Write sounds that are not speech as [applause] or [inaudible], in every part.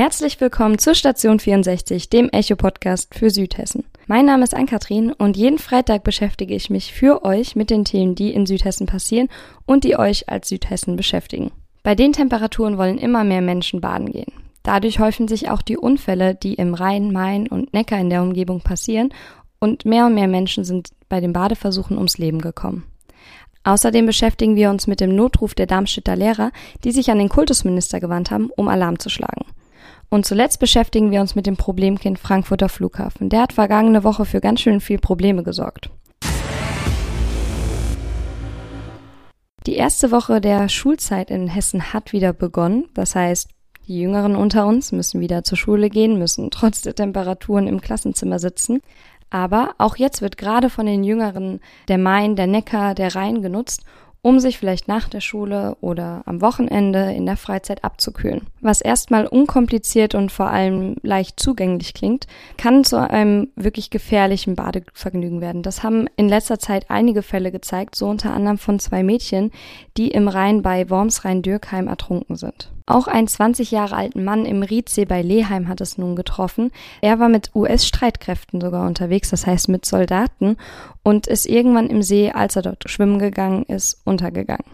Herzlich willkommen zur Station 64, dem Echo-Podcast für Südhessen. Mein Name ist Ann-Kathrin und jeden Freitag beschäftige ich mich für euch mit den Themen, die in Südhessen passieren und die euch als Südhessen beschäftigen. Bei den Temperaturen wollen immer mehr Menschen baden gehen. Dadurch häufen sich auch die Unfälle, die im Rhein, Main und Neckar in der Umgebung passieren und mehr und mehr Menschen sind bei den Badeversuchen ums Leben gekommen. Außerdem beschäftigen wir uns mit dem Notruf der Darmstädter Lehrer, die sich an den Kultusminister gewandt haben, um Alarm zu schlagen. Und zuletzt beschäftigen wir uns mit dem Problemkind Frankfurter Flughafen. Der hat vergangene Woche für ganz schön viel Probleme gesorgt. Die erste Woche der Schulzeit in Hessen hat wieder begonnen. Das heißt, die Jüngeren unter uns müssen wieder zur Schule gehen, müssen trotz der Temperaturen im Klassenzimmer sitzen. Aber auch jetzt wird gerade von den Jüngeren der Main, der Neckar, der Rhein genutzt, um sich vielleicht nach der Schule oder am Wochenende in der Freizeit abzukühlen. Was erstmal unkompliziert und vor allem leicht zugänglich klingt, kann zu einem wirklich gefährlichen Badevergnügen werden. Das haben in letzter Zeit einige Fälle gezeigt, so unter anderem von zwei Mädchen, die im Rhein bei Wormsrhein-Dürkheim ertrunken sind. Auch einen 20 Jahre alten Mann im Riedsee bei Leheim hat es nun getroffen. Er war mit US-Streitkräften sogar unterwegs, das heißt mit Soldaten, und ist irgendwann im See, als er dort schwimmen gegangen ist, untergegangen.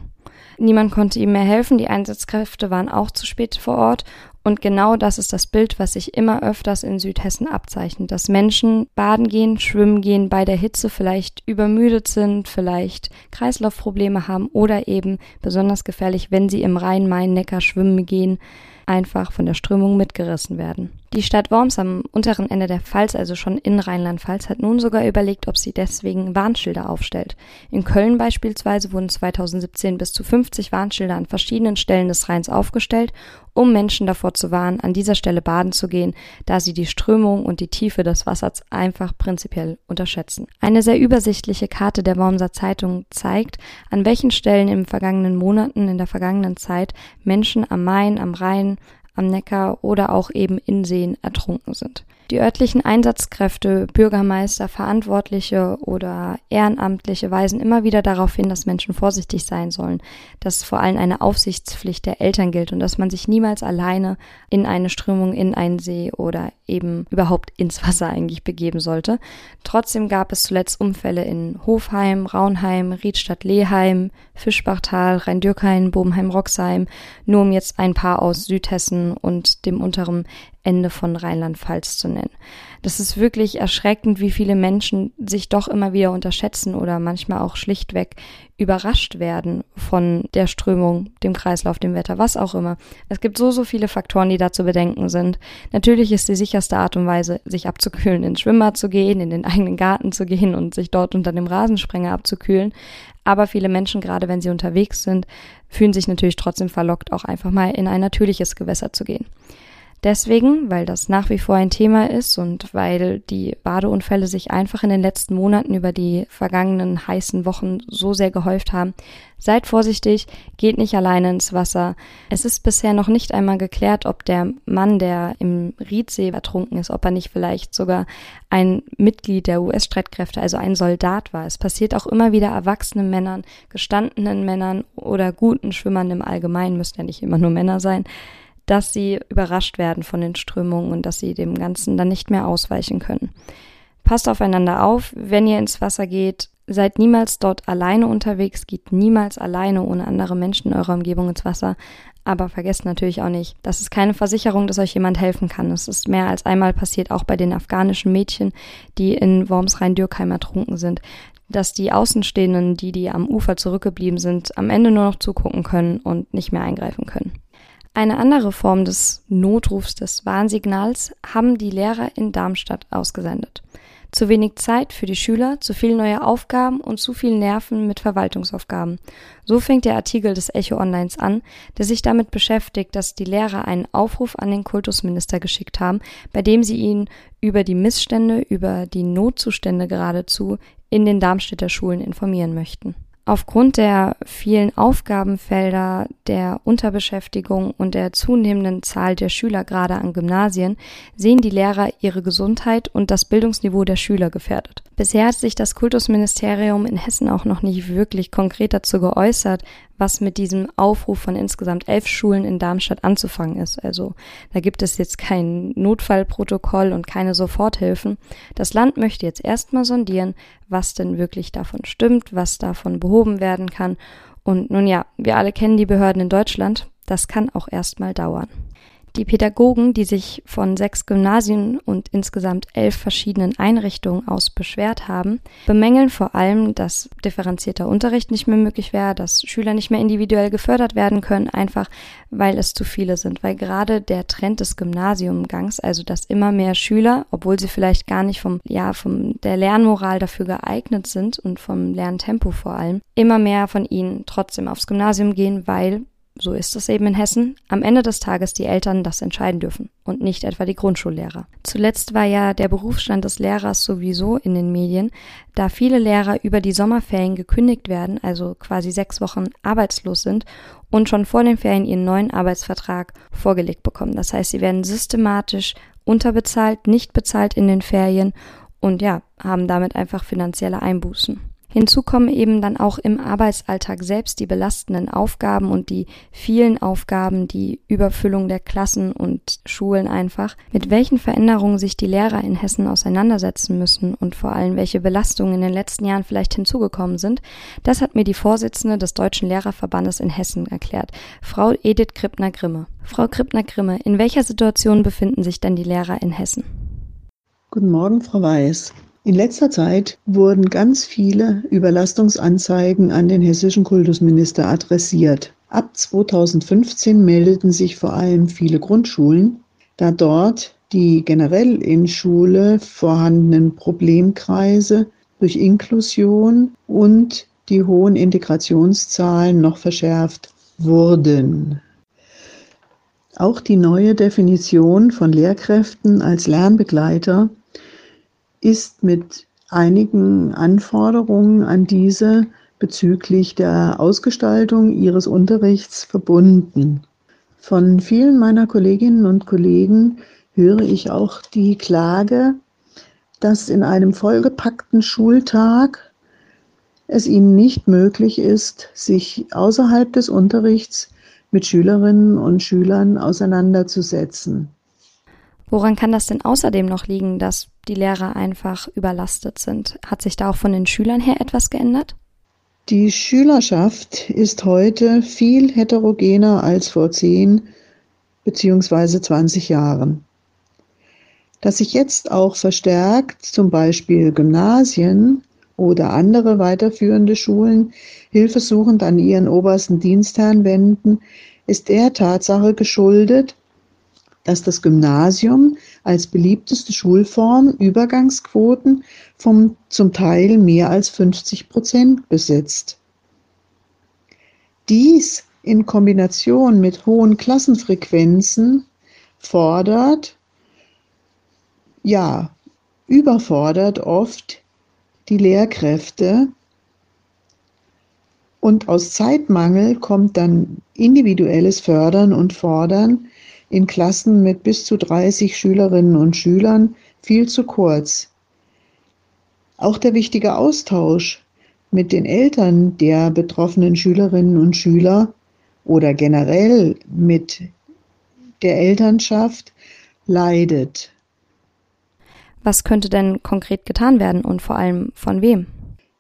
Niemand konnte ihm mehr helfen, die Einsatzkräfte waren auch zu spät vor Ort und genau das ist das Bild, was sich immer öfters in Südhessen abzeichnet, dass Menschen baden gehen, schwimmen gehen, bei der Hitze vielleicht übermüdet sind, vielleicht Kreislaufprobleme haben oder eben besonders gefährlich, wenn sie im Rhein-Main-Neckar schwimmen gehen, einfach von der Strömung mitgerissen werden. Die Stadt Worms am unteren Ende der Pfalz, also schon in Rheinland-Pfalz, hat nun sogar überlegt, ob sie deswegen Warnschilder aufstellt. In Köln beispielsweise wurden 2017 bis zu 50 Warnschilder an verschiedenen Stellen des Rheins aufgestellt, um Menschen davor zu warnen, an dieser Stelle baden zu gehen, da sie die Strömung und die Tiefe des Wassers einfach prinzipiell unterschätzen. Eine sehr übersichtliche Karte der Wormser Zeitung zeigt, an welchen Stellen in vergangenen Monaten, in der vergangenen Zeit Menschen am Main, am Rhein, am Neckar oder auch eben in Seen ertrunken sind. Die örtlichen Einsatzkräfte, Bürgermeister, Verantwortliche oder Ehrenamtliche weisen immer wieder darauf hin, dass Menschen vorsichtig sein sollen, dass vor allem eine Aufsichtspflicht der Eltern gilt und dass man sich niemals alleine in eine Strömung, in einen See oder eben überhaupt ins Wasser eigentlich begeben sollte. Trotzdem gab es zuletzt Unfälle in Hofheim, Raunheim, Riedstadt-Leheim, Fischbachtal, Rhein-Dürkheim, Bobenheim-Roxheim, nur um jetzt ein paar aus Südhessen und dem unteren Ende von Rheinland-Pfalz zu nennen. Das ist wirklich erschreckend, wie viele Menschen sich doch immer wieder unterschätzen oder manchmal auch schlichtweg überrascht werden von der Strömung, dem Kreislauf, dem Wetter, was auch immer. Es gibt so, so viele Faktoren, die da zu bedenken sind. Natürlich ist die sicherste Art und Weise, sich abzukühlen, ins Schwimmbad zu gehen, in den eigenen Garten zu gehen und sich dort unter dem Rasensprenger abzukühlen. Aber viele Menschen, gerade wenn sie unterwegs sind, fühlen sich natürlich trotzdem verlockt, auch einfach mal in ein natürliches Gewässer zu gehen. Deswegen, weil das nach wie vor ein Thema ist und weil die Badeunfälle sich einfach in den letzten Monaten über die vergangenen heißen Wochen so sehr gehäuft haben, seid vorsichtig, geht nicht alleine ins Wasser. Es ist bisher noch nicht einmal geklärt, ob der Mann, der im Riedsee ertrunken ist, ob er nicht vielleicht sogar ein Mitglied der US-Streitkräfte, also ein Soldat war. Es passiert auch immer wieder erwachsenen Männern, gestandenen Männern oder guten Schwimmern im Allgemeinen, müssen ja nicht immer nur Männer sein, dass sie überrascht werden von den Strömungen und dass sie dem Ganzen dann nicht mehr ausweichen können. Passt aufeinander auf, wenn ihr ins Wasser geht, seid niemals dort alleine unterwegs, geht niemals alleine ohne andere Menschen in eurer Umgebung ins Wasser. Aber vergesst natürlich auch nicht, das ist keine Versicherung, dass euch jemand helfen kann. Es ist mehr als einmal passiert, auch bei den afghanischen Mädchen, die in Worms-Rhein-Dürkheim ertrunken sind, dass die Außenstehenden, die, die am Ufer zurückgeblieben sind, am Ende nur noch zugucken können und nicht mehr eingreifen können. Eine andere Form des Notrufs, des Warnsignals, haben die Lehrer in Darmstadt ausgesendet. Zu wenig Zeit für die Schüler, zu viele neue Aufgaben und zu viel Nerven mit Verwaltungsaufgaben. So fängt der Artikel des Echo Onlines an, der sich damit beschäftigt, dass die Lehrer einen Aufruf an den Kultusminister geschickt haben, bei dem sie ihn über die Missstände, über die Notzustände geradezu in den Darmstädter Schulen informieren möchten. Aufgrund der vielen Aufgabenfelder, der Unterbeschäftigung und der zunehmenden Zahl der Schüler gerade an Gymnasien sehen die Lehrer ihre Gesundheit und das Bildungsniveau der Schüler gefährdet. Bisher hat sich das Kultusministerium in Hessen auch noch nicht wirklich konkret dazu geäußert, was mit diesem Aufruf von insgesamt elf Schulen in Darmstadt anzufangen ist. Also da gibt es jetzt kein Notfallprotokoll und keine Soforthilfen. Das Land möchte jetzt erstmal sondieren, was denn wirklich davon stimmt, was davon behoben werden kann. Und nun ja, wir alle kennen die Behörden in Deutschland. Das kann auch erstmal dauern. Die Pädagogen, die sich von sechs Gymnasien und insgesamt elf verschiedenen Einrichtungen aus beschwert haben, bemängeln vor allem, dass differenzierter Unterricht nicht mehr möglich wäre, dass Schüler nicht mehr individuell gefördert werden können, einfach weil es zu viele sind. Weil gerade der Trend des Gymnasiumgangs, also dass immer mehr Schüler, obwohl sie vielleicht gar nicht vom, ja, vom der Lernmoral dafür geeignet sind und vom Lerntempo vor allem, immer mehr von ihnen trotzdem aufs Gymnasium gehen, weil so ist es eben in Hessen, am Ende des Tages die Eltern das entscheiden dürfen und nicht etwa die Grundschullehrer. Zuletzt war ja der Berufsstand des Lehrers sowieso in den Medien, da viele Lehrer über die Sommerferien gekündigt werden, also quasi sechs Wochen arbeitslos sind und schon vor den Ferien ihren neuen Arbeitsvertrag vorgelegt bekommen. Das heißt, sie werden systematisch unterbezahlt, nicht bezahlt in den Ferien und ja, haben damit einfach finanzielle Einbußen. Hinzu kommen eben dann auch im Arbeitsalltag selbst die belastenden Aufgaben und die vielen Aufgaben, die Überfüllung der Klassen und Schulen einfach, mit welchen Veränderungen sich die Lehrer in Hessen auseinandersetzen müssen und vor allem welche Belastungen in den letzten Jahren vielleicht hinzugekommen sind, das hat mir die Vorsitzende des Deutschen Lehrerverbandes in Hessen erklärt, Frau Edith Krippner-Grimme. Frau Krippner-Grimme, in welcher Situation befinden sich denn die Lehrer in Hessen? Guten Morgen, Frau Weiß. In letzter Zeit wurden ganz viele Überlastungsanzeigen an den hessischen Kultusminister adressiert. Ab 2015 meldeten sich vor allem viele Grundschulen, da dort die generell in Schule vorhandenen Problemkreise durch Inklusion und die hohen Integrationszahlen noch verschärft wurden. Auch die neue Definition von Lehrkräften als Lernbegleiter ist mit einigen Anforderungen an diese bezüglich der Ausgestaltung ihres Unterrichts verbunden. Von vielen meiner Kolleginnen und Kollegen höre ich auch die Klage, dass in einem vollgepackten Schultag es ihnen nicht möglich ist, sich außerhalb des Unterrichts mit Schülerinnen und Schülern auseinanderzusetzen. Woran kann das denn außerdem noch liegen, dass die Lehrer einfach überlastet sind? Hat sich da auch von den Schülern her etwas geändert? Die Schülerschaft ist heute viel heterogener als vor zehn beziehungsweise 20 Jahren. Dass sich jetzt auch verstärkt zum Beispiel Gymnasien oder andere weiterführende Schulen hilfesuchend an ihren obersten Dienstherrn wenden, ist der Tatsache geschuldet, dass das Gymnasium als beliebteste Schulform Übergangsquoten von zum Teil mehr als 50 Prozent besitzt. Dies in Kombination mit hohen Klassenfrequenzen fordert, ja, überfordert oft die Lehrkräfte und aus Zeitmangel kommt dann individuelles Fördern und Fordern in Klassen mit bis zu 30 Schülerinnen und Schülern viel zu kurz. Auch der wichtige Austausch mit den Eltern der betroffenen Schülerinnen und Schüler oder generell mit der Elternschaft leidet. Was könnte denn konkret getan werden und vor allem von wem?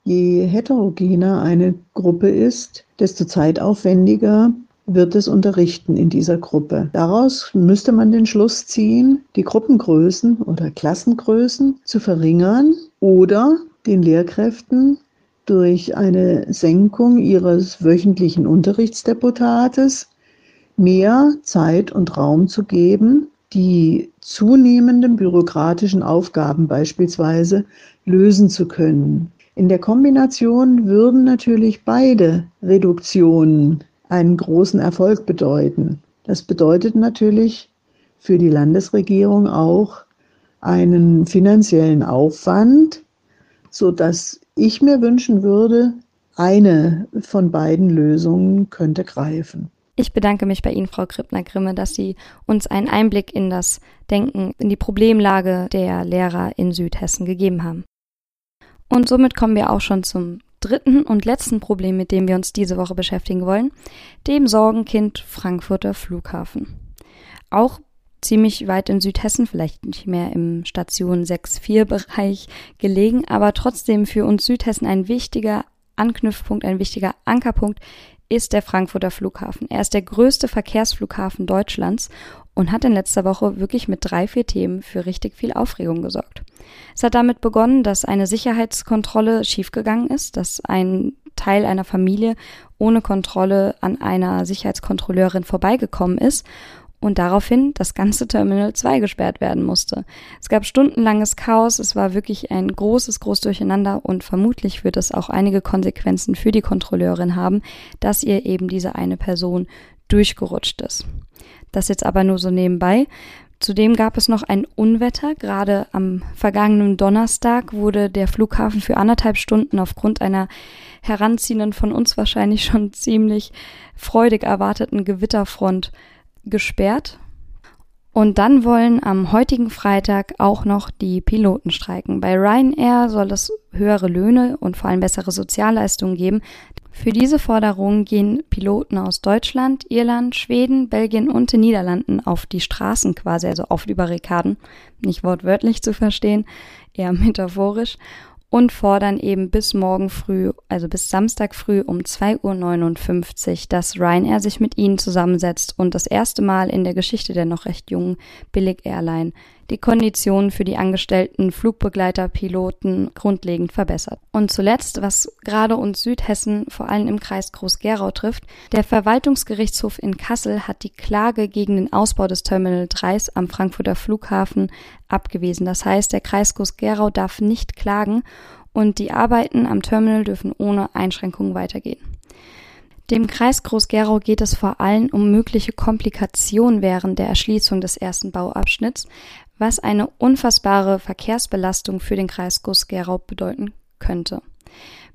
Je heterogener eine Gruppe ist, desto zeitaufwendiger wird es unterrichten in dieser Gruppe. Daraus müsste man den Schluss ziehen, die Gruppengrößen oder Klassengrößen zu verringern oder den Lehrkräften durch eine Senkung ihres wöchentlichen Unterrichtsdeputates mehr Zeit und Raum zu geben, die zunehmenden bürokratischen Aufgaben beispielsweise lösen zu können. In der Kombination würden natürlich beide Reduktionen einen großen Erfolg bedeuten. Das bedeutet natürlich für die Landesregierung auch einen finanziellen Aufwand, so dass ich mir wünschen würde, eine von beiden Lösungen könnte greifen. Ich bedanke mich bei Ihnen, Frau Krippner-Grimme, dass Sie uns einen Einblick in das Denken, in die Problemlage der Lehrer in Südhessen gegeben haben. Und somit kommen wir auch schon zum dritten und letzten Problem, mit dem wir uns diese Woche beschäftigen wollen, dem Sorgenkind Frankfurter Flughafen. Auch ziemlich weit in Südhessen, vielleicht nicht mehr im Station 6-4-Bereich gelegen, aber trotzdem für uns Südhessen ein wichtiger Anknüpfpunkt, ein wichtiger Ankerpunkt ist der Frankfurter Flughafen. Er ist der größte Verkehrsflughafen Deutschlands und hat in letzter Woche wirklich mit drei, vier Themen für richtig viel Aufregung gesorgt. Es hat damit begonnen, dass eine Sicherheitskontrolle schiefgegangen ist, dass ein Teil einer Familie ohne Kontrolle an einer Sicherheitskontrolleurin vorbeigekommen ist und daraufhin das ganze Terminal 2 gesperrt werden musste. Es gab stundenlanges Chaos, es war wirklich ein großes, groß Durcheinander und vermutlich wird es auch einige Konsequenzen für die Kontrolleurin haben, dass ihr eben diese eine Person durchgerutscht ist. Das jetzt aber nur so nebenbei. Zudem gab es noch ein Unwetter. Gerade am vergangenen Donnerstag wurde der Flughafen für anderthalb Stunden aufgrund einer heranziehenden, von uns wahrscheinlich schon [laughs] ziemlich freudig erwarteten Gewitterfront gesperrt. Und dann wollen am heutigen Freitag auch noch die Piloten streiken. Bei Ryanair soll es höhere Löhne und vor allem bessere Sozialleistungen geben. Für diese Forderung gehen Piloten aus Deutschland, Irland, Schweden, Belgien und den Niederlanden auf die Straßen quasi, also auf die Barrikaden. Nicht wortwörtlich zu verstehen, eher [laughs] metaphorisch und fordern eben bis morgen früh, also bis Samstag früh um 2.59 Uhr, dass Ryanair sich mit ihnen zusammensetzt und das erste Mal in der Geschichte der noch recht jungen Billig-Airline die Konditionen für die angestellten Flugbegleiter, Piloten grundlegend verbessert. Und zuletzt, was gerade uns Südhessen vor allem im Kreis Groß-Gerau trifft, der Verwaltungsgerichtshof in Kassel hat die Klage gegen den Ausbau des Terminal 3 am Frankfurter Flughafen abgewiesen. Das heißt, der Kreis Groß-Gerau darf nicht klagen und die Arbeiten am Terminal dürfen ohne Einschränkungen weitergehen. Dem Kreis Groß-Gerau geht es vor allem um mögliche Komplikationen während der Erschließung des ersten Bauabschnitts, was eine unfassbare Verkehrsbelastung für den Kreis Groß-Gerau bedeuten könnte.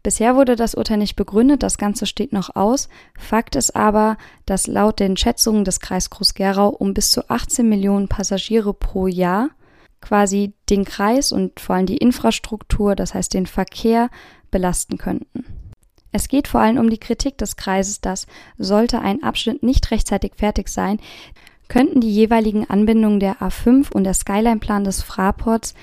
Bisher wurde das Urteil nicht begründet, das Ganze steht noch aus. Fakt ist aber, dass laut den Schätzungen des Kreis Groß-Gerau um bis zu 18 Millionen Passagiere pro Jahr quasi den Kreis und vor allem die Infrastruktur, das heißt den Verkehr, belasten könnten. Es geht vor allem um die Kritik des Kreises, dass sollte ein Abschnitt nicht rechtzeitig fertig sein, könnten die jeweiligen Anbindungen der A5 und der Skyline-Plan des Fraports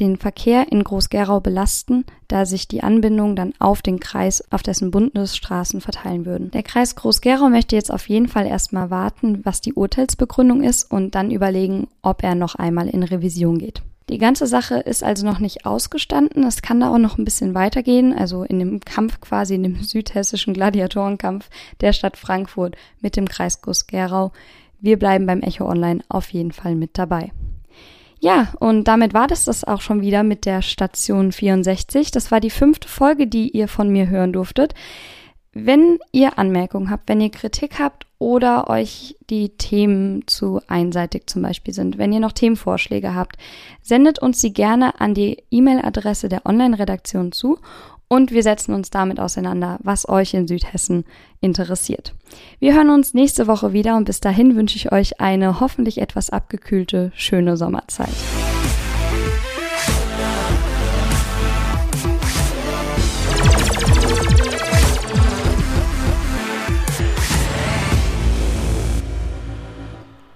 den Verkehr in Groß-Gerau belasten, da sich die Anbindungen dann auf den Kreis, auf dessen Bundesstraßen verteilen würden. Der Kreis Groß-Gerau möchte jetzt auf jeden Fall erstmal warten, was die Urteilsbegründung ist und dann überlegen, ob er noch einmal in Revision geht. Die ganze Sache ist also noch nicht ausgestanden. Es kann da auch noch ein bisschen weitergehen. Also in dem Kampf quasi, in dem südhessischen Gladiatorenkampf der Stadt Frankfurt mit dem Kreis Groß-Gerau. Wir bleiben beim Echo Online auf jeden Fall mit dabei. Ja, und damit war das das auch schon wieder mit der Station 64. Das war die fünfte Folge, die ihr von mir hören durftet. Wenn ihr Anmerkungen habt, wenn ihr Kritik habt oder euch die Themen zu einseitig zum Beispiel sind, wenn ihr noch Themenvorschläge habt, sendet uns sie gerne an die E-Mail-Adresse der Online-Redaktion zu und wir setzen uns damit auseinander, was euch in Südhessen interessiert. Wir hören uns nächste Woche wieder und bis dahin wünsche ich euch eine hoffentlich etwas abgekühlte, schöne Sommerzeit.